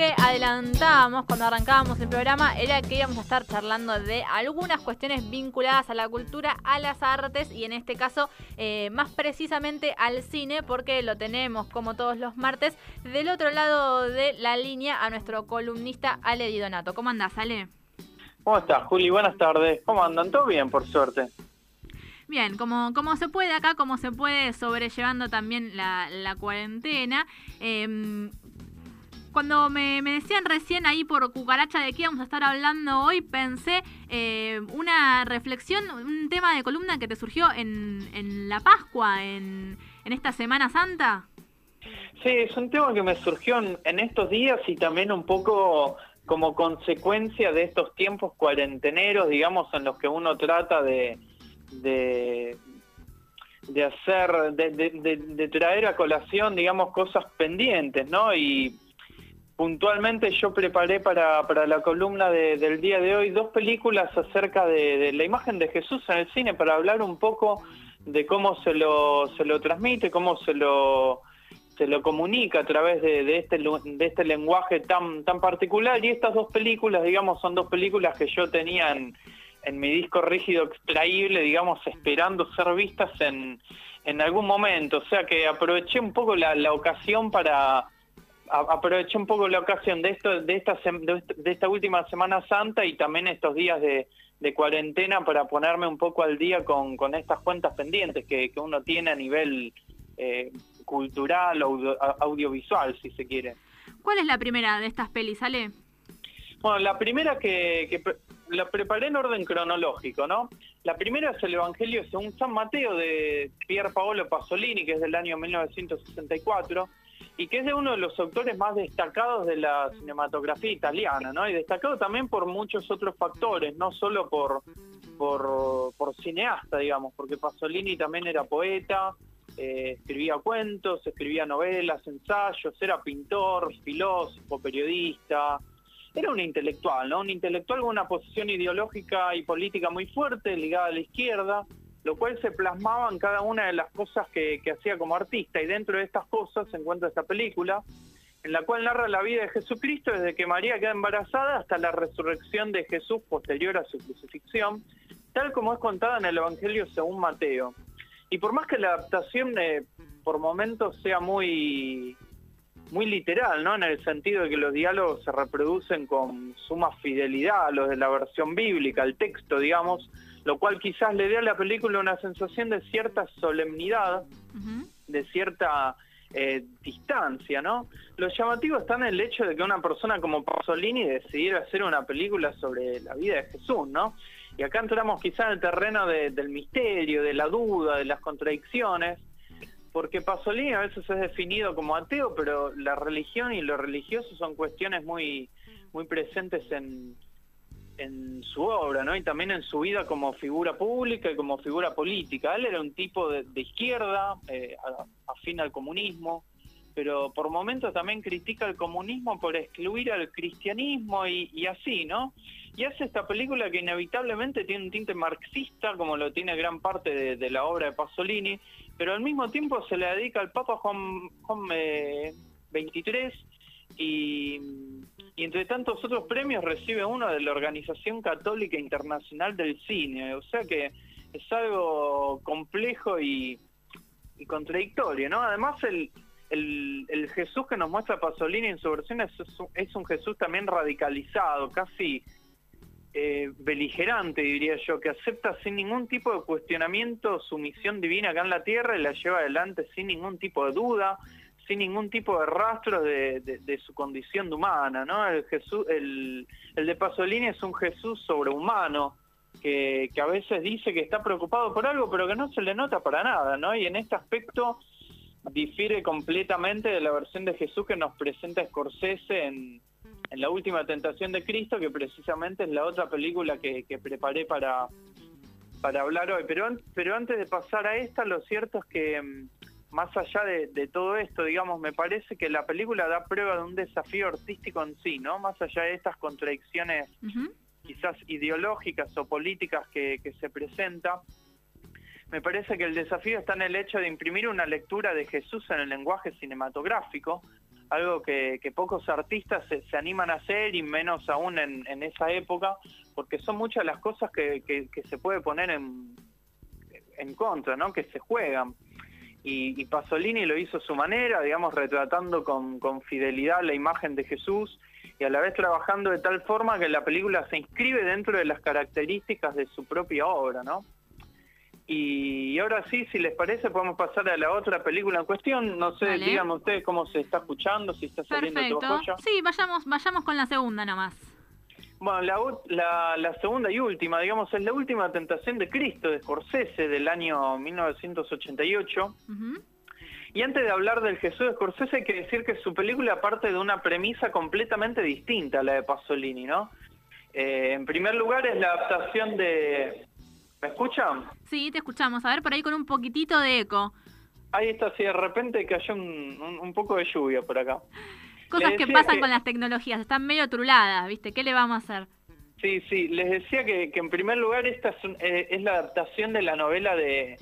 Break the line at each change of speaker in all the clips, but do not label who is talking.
que adelantábamos cuando arrancábamos el programa era que íbamos a estar charlando de algunas cuestiones vinculadas a la cultura, a las artes y en este caso eh, más precisamente al cine porque lo tenemos como todos los martes del otro lado de la línea a nuestro columnista Ale Di Donato. ¿Cómo andás, Ale?
¿Cómo estás, Juli? Buenas tardes. ¿Cómo andan? ¿Todo bien, por suerte?
Bien, como, como se puede acá, como se puede sobrellevando también la, cuarentena. Em, cuando me, decían recién ahí por cucaracha de qué íbamos a estar hablando hoy, pensé eh, una reflexión, un tema de columna que te surgió en, en la Pascua, en, en esta Semana Santa.
Sí, es un tema que me surgió en, estos días y también un poco como consecuencia de estos tiempos cuarenteneros, digamos, en los que uno trata de, de, de hacer, de, traer a colación, digamos, cosas pendientes, ¿no? Y puntualmente yo preparé para, para la columna del día de hoy dos películas acerca de, la imagen de Jesús en el cine para hablar un poco de cómo se lo, se lo transmite, cómo se lo se lo comunica a través de, este de este lenguaje tan tan particular y estas dos películas digamos son dos películas que yo tenía en, mi disco rígido extraíble, digamos, esperando ser vistas en, en algún momento. O sea que aproveché un poco la ocasión para aproveché un poco la ocasión de esto de esta de esta última Semana Santa y también estos días de, de cuarentena para ponerme un poco al día con, con estas cuentas pendientes que, que uno tiene a nivel eh, cultural o audiovisual, si se quiere.
¿Cuál es la primera de estas pelis, Ale?
Bueno, la primera que, que la preparé en orden cronológico, ¿no? La primera es el Evangelio según San Mateo de Pier Paolo Pasolini, que es del año 1964, y que es de uno de los autores más destacados de la cinematografía italiana, ¿no? Y destacado también por muchos otros factores, no solo por, cineasta, digamos, porque Pasolini también era poeta, eh, escribía cuentos, escribía novelas, ensayos, era pintor, filósofo, periodista, era un intelectual, ¿no? Un intelectual con una posición ideológica y política muy fuerte, ligada a la izquierda, lo cual se plasmaba en cada una de las cosas que, hacía como artista. Y dentro de estas cosas se encuentra esta película, en la cual narra la vida de Jesucristo desde que María queda embarazada hasta la resurrección de Jesús posterior a su crucifixión, tal como es contada en el Evangelio según Mateo. Y por más que la adaptación eh, por momentos sea muy muy literal, ¿no? En el sentido de que los diálogos se reproducen con suma fidelidad a los de la versión bíblica, al texto, digamos, lo cual quizás le dé a la película una sensación de cierta solemnidad, de cierta eh, distancia, ¿no? Lo llamativo está en el hecho de que una persona como Pasolini decidiera hacer una película sobre la vida de Jesús, ¿no? Y acá entramos quizás en el terreno del misterio, de la duda, de las contradicciones, porque Pasolini a veces es definido como ateo, pero la religión y lo religioso son cuestiones muy, muy presentes en, en su obra, ¿no? Y también en su vida como figura pública y como figura política. Él era un tipo de, izquierda, eh, afín al comunismo, pero por momentos también critica el comunismo por excluir al cristianismo y, y así, ¿no? Y hace esta película que inevitablemente tiene un tinte marxista, como lo tiene gran parte de, la obra de Pasolini, pero al mismo tiempo se le dedica al Papa Juan, Juan eh, 23 y, entre tantos otros premios recibe uno de la Organización Católica Internacional del Cine, o sea que es algo complejo y, contradictorio, ¿no? Además el, Jesús que nos muestra Pasolini en su versión es un Jesús también radicalizado, casi eh, beligerante, diría yo, que acepta sin ningún tipo de cuestionamiento su misión divina acá en la tierra y la lleva adelante sin ningún tipo de duda, sin ningún tipo de rastro de, su condición de humana, ¿no? El, Jesús, el, de Pasolini es un Jesús sobrehumano, que, que, a veces dice que está preocupado por algo, pero que no se le nota para nada, ¿no? Y en este aspecto difiere completamente de la versión de Jesús que nos presenta Scorsese en, en La Última Tentación de Cristo, que precisamente es la otra película que, preparé para, para hablar hoy. Pero, pero antes de pasar a esta, lo cierto es que mm, más allá de, todo esto, digamos, me parece que la película da prueba de un desafío artístico en sí, ¿no? Más allá de estas contradicciones quizás ideológicas o políticas que, que se presenta, me parece que el desafío está en el hecho de imprimir una lectura de Jesús en el lenguaje cinematográfico, algo que, pocos artistas se, animan a hacer y menos aún en, esa época, porque son muchas las cosas que, se puede poner en, en contra, ¿no? Que se juegan. Y, Pasolini lo hizo a su manera, digamos, retratando con, con fidelidad la imagen de Jesús y a la vez trabajando de tal forma que la película se inscribe dentro de las características de su propia obra, ¿no? Y ahora sí, si les parece, podemos pasar a la otra película en cuestión. No sé, díganme ustedes cómo se está escuchando, si está saliendo
todo
joya.
Sí, vayamos, vayamos con la segunda nomás.
Bueno, la, la, segunda y última, digamos, es la última tentación de Cristo de Scorsese del año 1988. Y antes de hablar del Jesús de Scorsese hay que decir que su película parte de una premisa completamente distinta a la de Pasolini, ¿no? Eh, en primer lugar es la adaptación de, ¿Me escuchan?
Sí, te escuchamos. A ver, por ahí con un poquitito de eco.
Ahí está, si de repente cayó un, poco de lluvia por acá.
Cosas que pasan con las tecnologías, están medio truladas, ¿viste? ¿Qué le vamos a hacer?
Sí, sí, les decía que, en primer lugar esta es, eh, es, la adaptación de la novela de,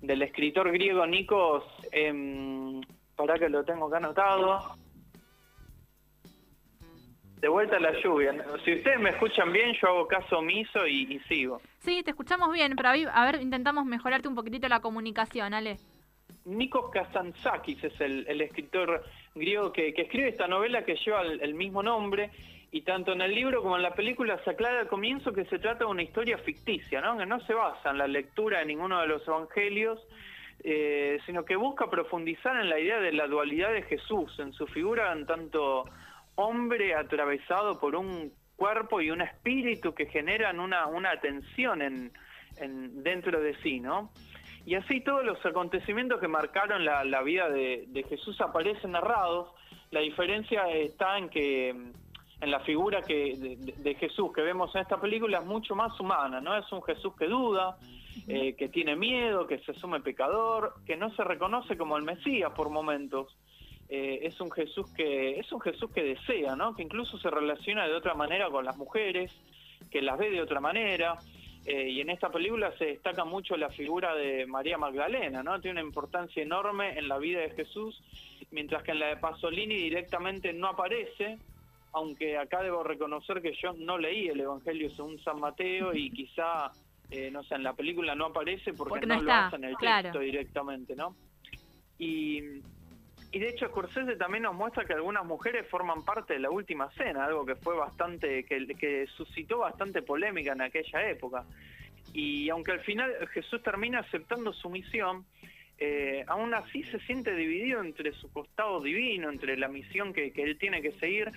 del escritor griego Nikos, eh, para que lo tengo acá anotado, de vuelta a la lluvia. Si ustedes me escuchan bien, yo hago caso omiso y, sigo.
Sí, te escuchamos bien, pero a ver, intentamos mejorarte un poquitito la comunicación, Ale.
Nikos Kazantzakis es el, escritor griego que, escribe esta novela que lleva el, mismo nombre y tanto en el libro como en la película se aclara al comienzo que se trata de una historia ficticia, ¿no? que no se basa en la lectura de ninguno de los evangelios, eh, sino que busca profundizar en la idea de la dualidad de Jesús, en su figura en tanto hombre atravesado por un cuerpo y un espíritu que generan una, tensión en, dentro de sí, ¿no? Y así todos los acontecimientos que marcaron la, la vida de, Jesús aparecen narrados. La diferencia está en que en la figura que de, Jesús que vemos en esta película es mucho más humana, ¿no? Es un Jesús que duda, eh, que tiene miedo, que se asume pecador, que no se reconoce como el Mesías por momentos. Eh, es un Jesús que es un Jesús que desea, ¿no? Que incluso se relaciona de otra manera con las mujeres, que las ve de otra manera. Eh, y en esta película se destaca mucho la figura de María Magdalena, ¿no? Tiene una importancia enorme en la vida de Jesús, mientras que en la de Pasolini directamente no aparece, aunque acá debo reconocer que yo no leí el Evangelio según San Mateo y quizá, eh, no sé, en la película no aparece porque, no, lo hace en el texto directamente, ¿no? Y y de hecho Scorsese también nos muestra que algunas mujeres forman parte de la última cena, algo que fue bastante, que, que suscitó bastante polémica en aquella época. Y aunque al final Jesús termina aceptando su misión, eh, aún así se siente dividido entre su costado divino, entre la misión que, él tiene que seguir,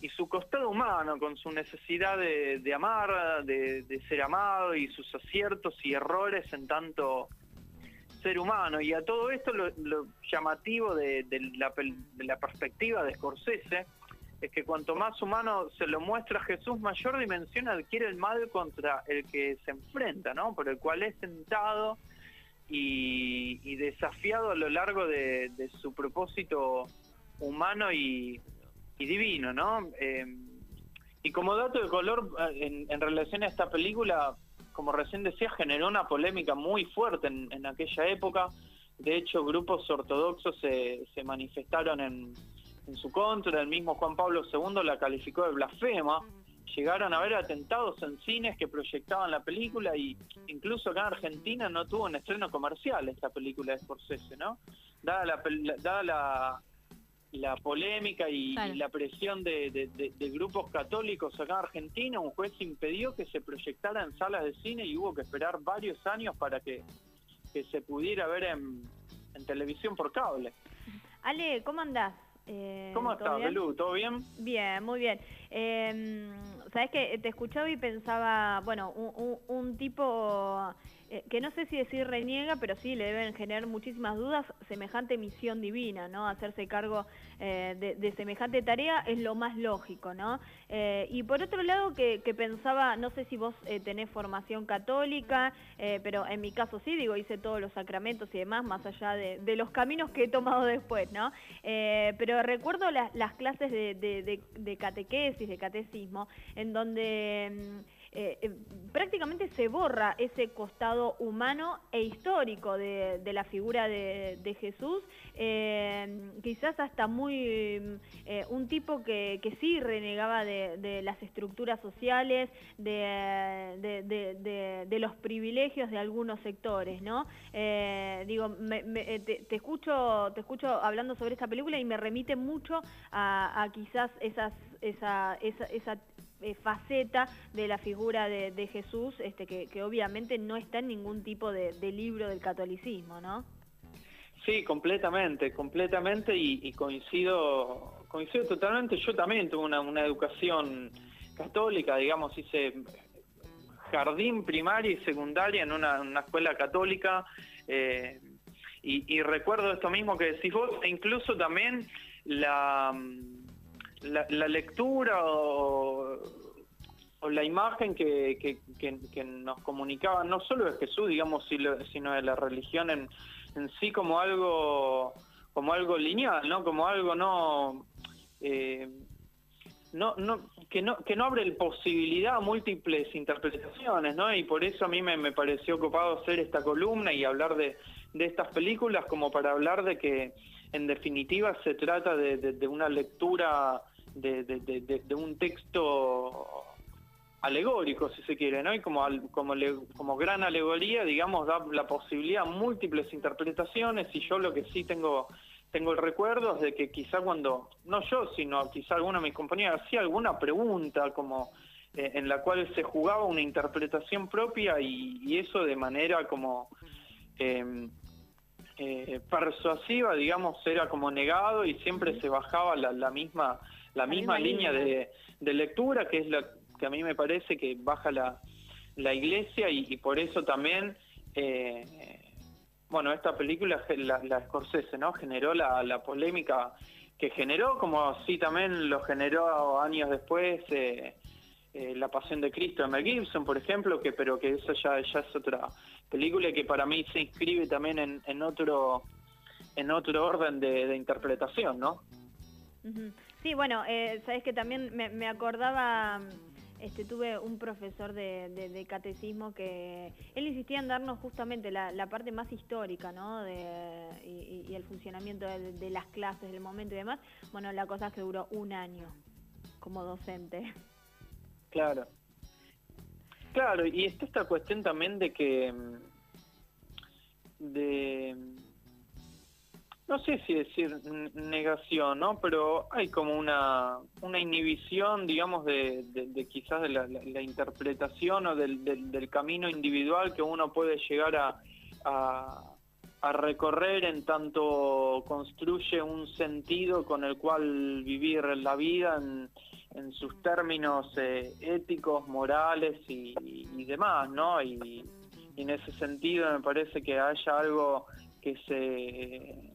y su costado humano, con su necesidad de, amar, de, de, ser amado, y sus aciertos y errores en tanto ser humano. Y a todo esto lo, llamativo de, la, perspectiva de Scorsese es que cuanto más humano se lo muestra Jesús, mayor dimensión adquiere el mal contra el que se enfrenta, ¿no? Por el cual es tentado y, desafiado a lo largo de, su propósito humano y, divino, ¿no? Eh, y como dato de color, en, en relación a esta película, como recién decía, generó una polémica muy fuerte en, aquella época. De hecho, grupos ortodoxos se, se manifestaron en, en, su contra. El mismo Juan Pablo II la calificó de blasfema. Llegaron a haber atentados en cines que proyectaban la película y incluso acá en Argentina no tuvo un estreno comercial esta película de Scorsese, ¿no? Dada la, dada la, la polémica y, la presión de, grupos católicos acá en Argentina, un juez impidió que se proyectara en salas de cine y hubo que esperar varios años para que, se pudiera ver en, televisión por cable.
Ale, ¿cómo andás?
Eh, ¿Cómo estás, Belú? ¿Todo bien?
Bien, muy bien. Eh, Sabes que te escuchaba y pensaba, bueno, un tipo eh, que no sé si decir reniega, pero sí le deben generar muchísimas dudas, semejante misión divina, ¿no? Hacerse cargo eh, de, semejante tarea es lo más lógico, ¿no? Eh, y por otro lado, que, pensaba, no sé si vos tenés formación católica, pero en mi caso sí, digo, hice todos los sacramentos y demás, más allá de, los caminos que he tomado después, ¿no? pero recuerdo las, clases de, catequesis, de catecismo, en donde... Mm, eh, eh, prácticamente se borra ese costado humano e histórico de, la figura de, Jesús, eh, quizás hasta muy un tipo que, sí renegaba de, las estructuras sociales, de, los privilegios de algunos sectores, ¿no? digo, te, escucho, te escucho hablando sobre esta película y me remite mucho a, quizás esa, esa eh, faceta de la figura de, Jesús, este, que, obviamente no está en ningún tipo de, libro del catolicismo, ¿no?
Sí, completamente, completamente y, coincido, coincido totalmente. Yo también tuve una, educación católica, digamos, hice jardín primaria y secundaria en una, escuela católica eh, y, recuerdo esto mismo que decís vos, e incluso también la, la, lectura o, la imagen que, que, nos comunicaba, no solo de Jesús, digamos, sino de la religión en, en sí como algo como algo lineal, ¿no? Como algo no... Eh, no, no, que no, que no abre posibilidad a múltiples interpretaciones, ¿no? Y por eso a mí me, me pareció ocupado hacer esta columna y hablar de, de estas películas como para hablar de que en definitiva se trata de, una lectura de, un texto alegórico, si se quiere, ¿no? Y como, como, como gran alegoría, digamos, da la posibilidad a múltiples interpretaciones y yo lo que sí tengo tengo el recuerdo es de que quizá cuando, no yo, sino quizá alguno de mis compañeros hacía alguna pregunta como eh, en la cual se jugaba una interpretación propia y, eso de manera como eh, eh, persuasiva, digamos, era como negado y siempre se bajaba la, misma la, misma, línea, De, lectura, que es la que a mí me parece que baja la, la iglesia y, por eso también, eh, bueno, esta película, la, la Scorsese, ¿no? Generó la, la polémica que generó, como sí también lo generó años después eh, eh, La Pasión de Cristo de Mel Gibson, por ejemplo, que pero que eso ya, ya es otra película que para mí se inscribe también en, en otro en otro orden de, interpretación, ¿no?
Sí, bueno, eh, sabes que también me, acordaba, este, tuve un profesor de, catecismo que él insistía en darnos justamente la, parte más histórica, ¿no? De, y, el funcionamiento de, de, las clases, del momento y demás. Bueno, la cosa es que duró un año como docente.
Claro. Claro, y está esta cuestión también de que de no sé si decir negación, ¿no? Pero hay como una, una inhibición, digamos, de, de, quizás de la, interpretación o del, del, camino individual que uno puede llegar a, a, recorrer en tanto construye un sentido con el cual vivir la vida en, en sus términos eh, éticos, morales y, demás, ¿no? Y, en ese sentido me parece que haya algo que se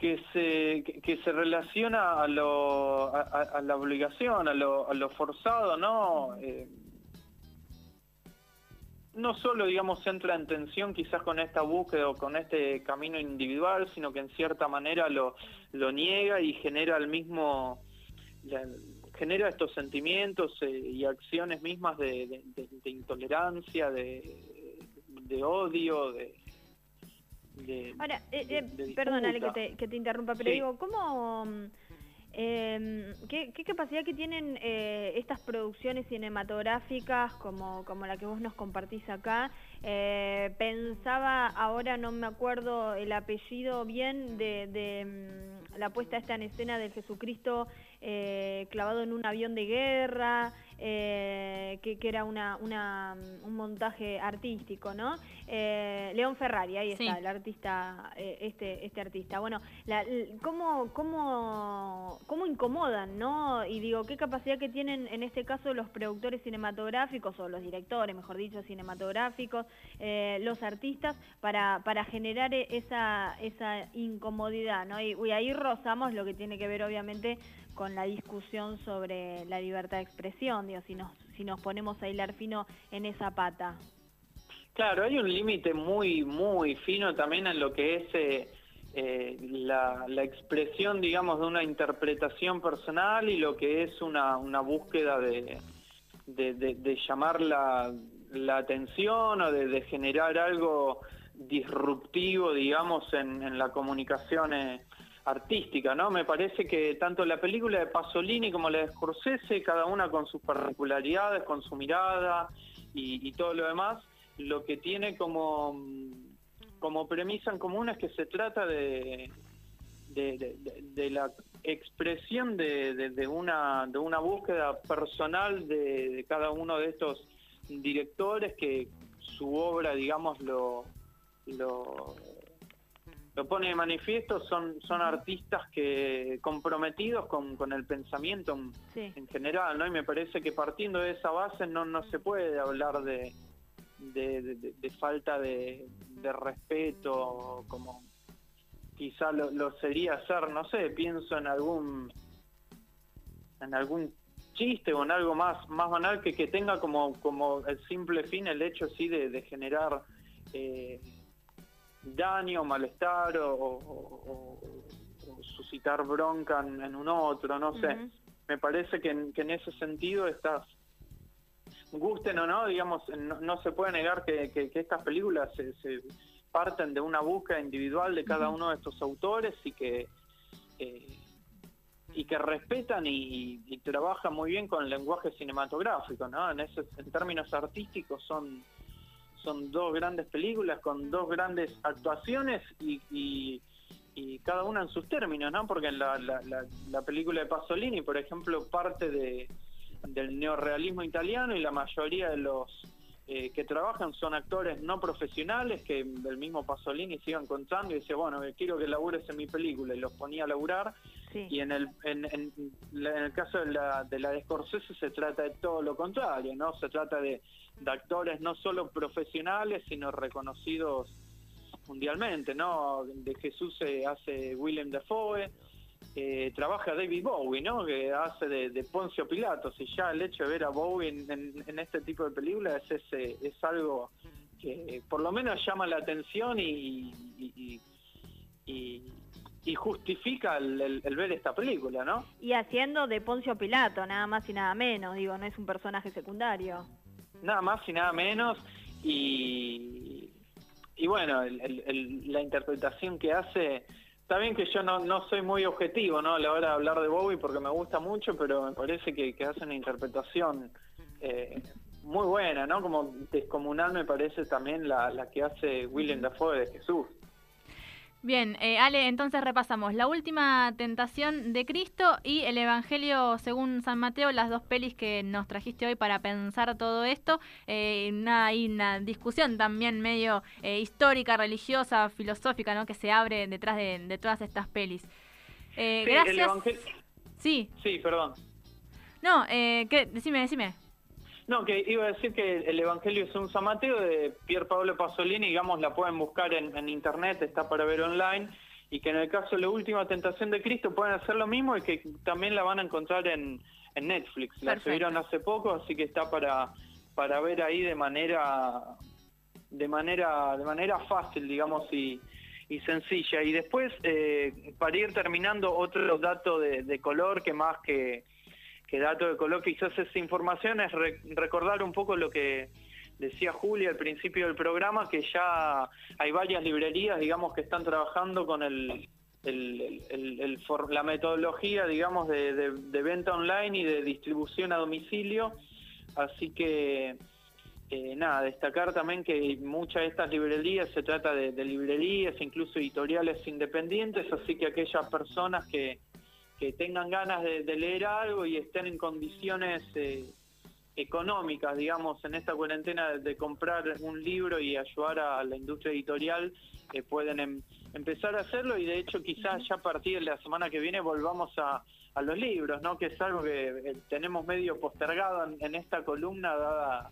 que se que, se relaciona a lo a, la obligación a lo, a lo forzado no eh, no solo digamos entra en tensión quizás con esta búsqueda o con este camino individual sino que en cierta manera lo lo niega y genera el mismo genera estos sentimientos eh, y acciones mismas de, intolerancia, de, odio, de...
Ahora, eh, eh, perdónale que te, que te interrumpa, pero digo, ¿cómo... Eh, ¿qué, capacidad que tienen eh, estas producciones cinematográficas como, como la que vos nos compartís acá? Eh, pensaba, ahora no me acuerdo el apellido bien, de, de mm, la puesta esta en escena del Jesucristo eh, clavado en un avión de guerra, eh, que, era una, un montaje artístico, ¿no? Eh, León Ferrari, ahí está, el artista, este, este artista. Bueno, la, ¿cómo, cómo, ¿cómo incomodan, no? Y digo, ¿qué capacidad que tienen en este caso los productores cinematográficos, o los directores, mejor dicho, cinematográficos, los artistas, para, para generar esa, esa incomodidad, ¿no? Y, y ahí rozamos lo que tiene que ver, obviamente, con la discusión sobre la libertad de expresión, digo, si nos, si nos ponemos a hilar fino en esa pata.
Claro, hay un límite muy, muy fino también en lo que es eh, eh, la, expresión, digamos, de una interpretación personal y lo que es una, una búsqueda de, de, llamar la, la, atención o de, generar algo disruptivo, digamos, en, en la comunicación eh, artística, ¿no? Me parece que tanto la película de Pasolini como la de Scorsese, cada una con sus particularidades, con su mirada y, todo lo demás, lo que tiene como, como premisa en común es que se trata de, de, la expresión de, una, de una búsqueda personal de, cada uno de estos directores que su obra, digamos, lo, lo lo pone de manifiesto, son, son artistas que comprometidos con, con el pensamiento en, general, ¿no? Y me parece que partiendo de esa base no, no se puede hablar de, de, falta de, respeto, como quizá lo, lo sería hacer, no sé, pienso en algún en algún chiste o en algo más más banal que, que tenga como como el simple fin el hecho sí de, generar eh, daño, malestar o, suscitar bronca en, un otro, no sé. Me parece que en, que en ese sentido estas, gusten o no, digamos, no, se puede negar que, que, estas películas se, parten de una búsqueda individual de cada uno de estos autores y que... Eh, y que respetan y, y, trabajan muy bien con el lenguaje cinematográfico, ¿no? En, ese, en términos artísticos son son dos grandes películas con dos grandes actuaciones y, y, cada una en sus términos, ¿no? Porque en la, la, película de Pasolini, por ejemplo, parte de, del neorealismo italiano y la mayoría de los eh, que trabajan son actores no profesionales que el mismo Pasolini se iban contando y decía, bueno, quiero que labures en mi película y los ponía a laburar. Y en el, en, en, el caso de la, de la de Scorsese se trata de todo lo contrario, ¿no? Se trata de de actores no solo profesionales, sino reconocidos mundialmente, ¿no? De Jesús se hace William Dafoe, eh, trabaja David Bowie, ¿no? Que hace de, Poncio Pilatos y ya el hecho de ver a Bowie en, este tipo de películas es, es, algo que por lo menos llama la atención y, y, justifica el, el, ver esta película, ¿no?
Y haciendo de Poncio Pilato, nada más y nada menos, digo, no es un personaje secundario
nada más y nada menos. Y, y bueno, la interpretación que hace, está bien que yo no, no soy muy objetivo ¿no? a la hora de hablar de Bowie porque me gusta mucho, pero me parece que, hace una interpretación eh, muy buena, ¿no? Como descomunal me parece también la, la que hace William Dafoe de Jesús.
Bien, eh, Ale, entonces repasamos la última tentación de Cristo y el Evangelio según San Mateo, las dos pelis que nos trajiste hoy para pensar todo esto. Eh, una, hay una discusión también medio eh, histórica, religiosa, filosófica, ¿no? Que se abre detrás de, todas estas pelis.
Eh, gracias.
Sí.
Sí, perdón.
No, ¿qué? decime, decime.
No, que iba a decir que el Evangelio es un San Mateo de Pier Paolo Pasolini, digamos, la pueden buscar en, internet, está para ver online, y que en el caso de la última tentación de Cristo pueden hacer lo mismo y que también la van a encontrar en, Netflix. La subieron hace poco, así que está para, para ver ahí de manera de manera de manera fácil, digamos, y, sencilla. Y después, eh, para ir terminando, otro dato de color que más que que dato de color quizás esa información es recordar un poco lo que decía Julia al principio del programa, que ya hay varias librerías, digamos, que están trabajando con el, la metodología, digamos, de, venta online y de distribución a domicilio. Así que, eh, nada, destacar también que muchas de estas librerías se trata de librerías, incluso editoriales independientes, así que aquellas personas que que tengan ganas de, leer algo y estén en condiciones eh, económicas, digamos, en esta cuarentena de, comprar un libro y ayudar a la industria editorial, eh, pueden em, empezar a hacerlo y de hecho quizás ya a partir de la semana que viene volvamos a, los libros, ¿no? Que es algo que eh, tenemos medio postergado en, esta columna dada,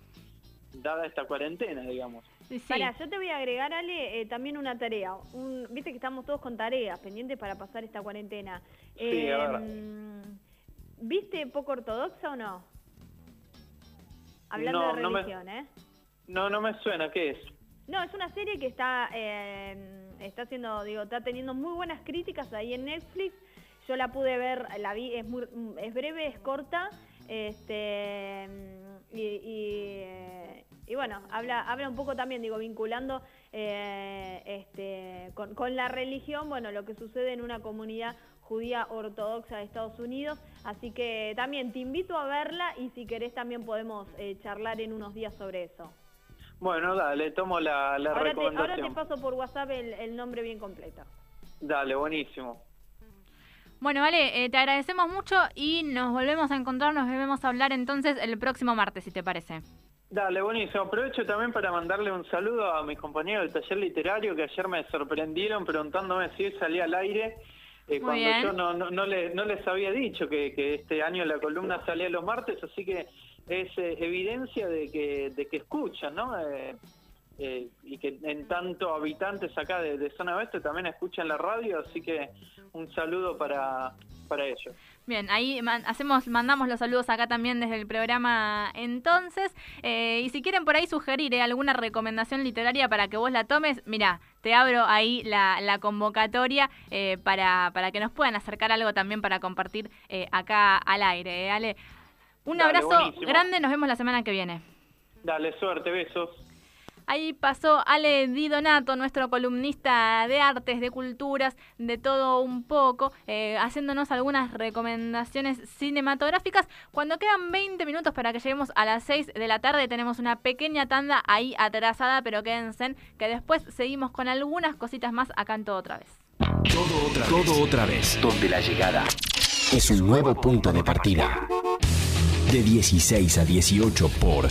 dada esta cuarentena, digamos.
Sí, yo te voy a agregar, Ale, también una tarea. Viste que estamos todos con tareas pendientes para pasar esta cuarentena. Em, ¿Viste poco ortodoxa o no? Hablando de religión, ¿eh?
No, no me suena, ¿qué es?
No, es una serie que está, em, está haciendo, digo, está teniendo muy buenas críticas ahí en Netflix. Yo la pude ver, la vi, es, muy, es breve, es corta, este, y, bueno, habla, habla un poco también, digo, vinculando eh, este, con, con la religión, bueno, lo que sucede en una comunidad judía ortodoxa de Estados Unidos. Así que también te invito a verla y si querés también podemos eh, charlar en unos días sobre eso.
Bueno, dale, tomo la, la
ahora
recomendación.
Te, ahora te paso por WhatsApp el, nombre bien completo.
Dale, buenísimo.
Bueno, vale, eh, te agradecemos mucho y nos volvemos a encontrar, nos volvemos a hablar entonces el próximo martes, si te parece.
Dale, buenísimo. Aprovecho también para mandarle un saludo a mis compañeros del taller literario que ayer me sorprendieron preguntándome si salía al aire eh, cuando yo no, no, no, les había dicho que, este año la columna salía los martes, así que es eh, evidencia de que, de que escuchan, ¿no? Eh, y que en tanto habitantes acá de, zona oeste también escuchan la radio, así que un saludo para, para ellos.
Bien, ahí hacemos, mandamos los saludos acá también desde el programa entonces. y si quieren por ahí sugerir alguna recomendación literaria para que vos la tomes, mira, te abro ahí la, la convocatoria eh, para, para que nos puedan acercar algo también para compartir eh, acá al aire. ¿eh, Ale? Un abrazo grande, nos vemos la semana que viene.
Dale, suerte, besos.
Ahí pasó Ale Di Donato, nuestro columnista de artes, de culturas, de todo un poco, eh, haciéndonos algunas recomendaciones cinematográficas. Cuando quedan 20 minutos para que lleguemos a las 6 de la tarde, tenemos una pequeña tanda ahí atrasada, pero quédense, que después seguimos con algunas cositas más acá en Todo Otra Vez.
Todo otra, todo otra vez, donde la llegada es un nuevo punto de partida. De 16 a 18 por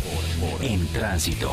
En Tránsito.